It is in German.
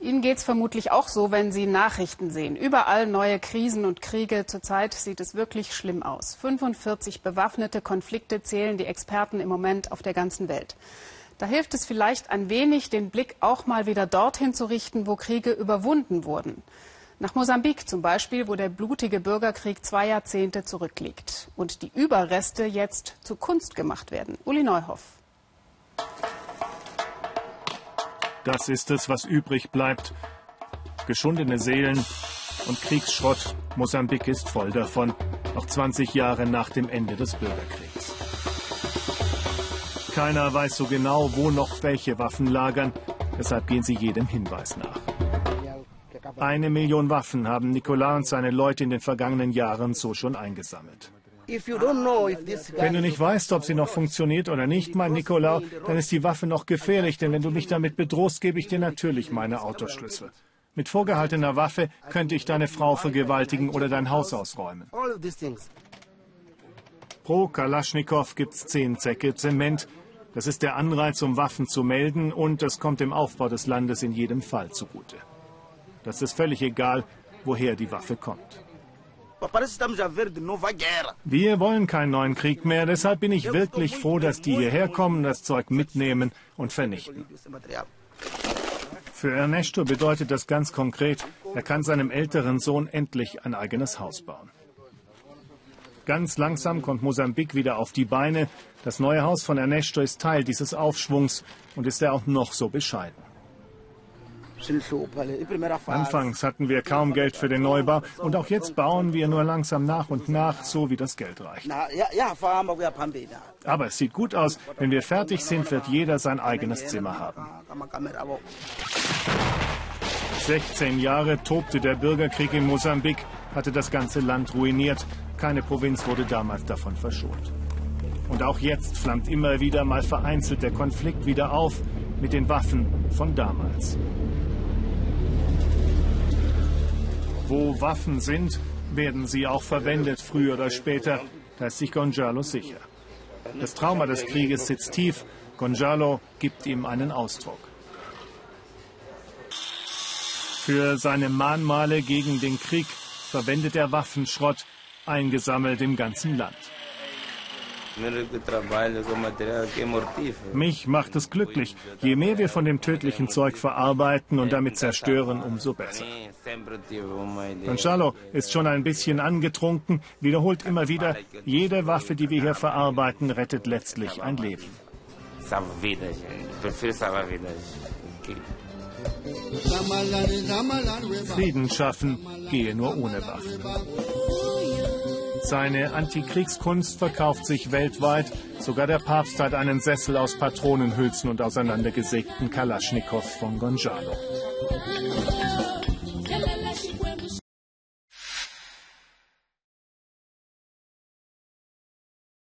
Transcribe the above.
Ihnen geht es vermutlich auch so, wenn Sie Nachrichten sehen. Überall neue Krisen und Kriege. Zurzeit sieht es wirklich schlimm aus. 45 bewaffnete Konflikte zählen die Experten im Moment auf der ganzen Welt. Da hilft es vielleicht ein wenig, den Blick auch mal wieder dorthin zu richten, wo Kriege überwunden wurden. Nach Mosambik zum Beispiel, wo der blutige Bürgerkrieg zwei Jahrzehnte zurückliegt und die Überreste jetzt zu Kunst gemacht werden. Uli Neuhoff. Das ist es, was übrig bleibt. Geschundene Seelen und Kriegsschrott. Mosambik ist voll davon, noch 20 Jahre nach dem Ende des Bürgerkriegs. Keiner weiß so genau, wo noch welche Waffen lagern, deshalb gehen sie jedem Hinweis nach. Eine Million Waffen haben Nicolas und seine Leute in den vergangenen Jahren so schon eingesammelt. Wenn du nicht weißt, ob sie noch funktioniert oder nicht, mein Nicolau, dann ist die Waffe noch gefährlich, denn wenn du mich damit bedrohst, gebe ich dir natürlich meine Autoschlüssel. Mit vorgehaltener Waffe könnte ich deine Frau vergewaltigen oder dein Haus ausräumen. Pro Kalaschnikow gibt es zehn Säcke Zement. Das ist der Anreiz, um Waffen zu melden und es kommt dem Aufbau des Landes in jedem Fall zugute. Das ist völlig egal, woher die Waffe kommt. Wir wollen keinen neuen Krieg mehr, deshalb bin ich wirklich froh, dass die hierher kommen, das Zeug mitnehmen und vernichten. Für Ernesto bedeutet das ganz konkret, er kann seinem älteren Sohn endlich ein eigenes Haus bauen. Ganz langsam kommt Mosambik wieder auf die Beine. Das neue Haus von Ernesto ist Teil dieses Aufschwungs und ist er auch noch so bescheiden. Anfangs hatten wir kaum Geld für den Neubau und auch jetzt bauen wir nur langsam nach und nach, so wie das Geld reicht. Aber es sieht gut aus. Wenn wir fertig sind, wird jeder sein eigenes Zimmer haben. 16 Jahre tobte der Bürgerkrieg in Mosambik, hatte das ganze Land ruiniert. Keine Provinz wurde damals davon verschont. Und auch jetzt flammt immer wieder mal vereinzelt der Konflikt wieder auf mit den Waffen von damals. Wo Waffen sind, werden sie auch verwendet, früher oder später. Da ist sich Gonzalo sicher. Das Trauma des Krieges sitzt tief. Gonzalo gibt ihm einen Ausdruck. Für seine Mahnmale gegen den Krieg verwendet er Waffenschrott, eingesammelt im ganzen Land. Mich macht es glücklich. Je mehr wir von dem tödlichen Zeug verarbeiten und damit zerstören, umso besser. Gonzalo ist schon ein bisschen angetrunken, wiederholt immer wieder, jede Waffe, die wir hier verarbeiten, rettet letztlich ein Leben. Frieden schaffen gehe nur ohne Waffen. Seine Antikriegskunst verkauft sich weltweit. Sogar der Papst hat einen Sessel aus Patronenhülsen und auseinandergesägten Kalaschnikow von Gonzalo.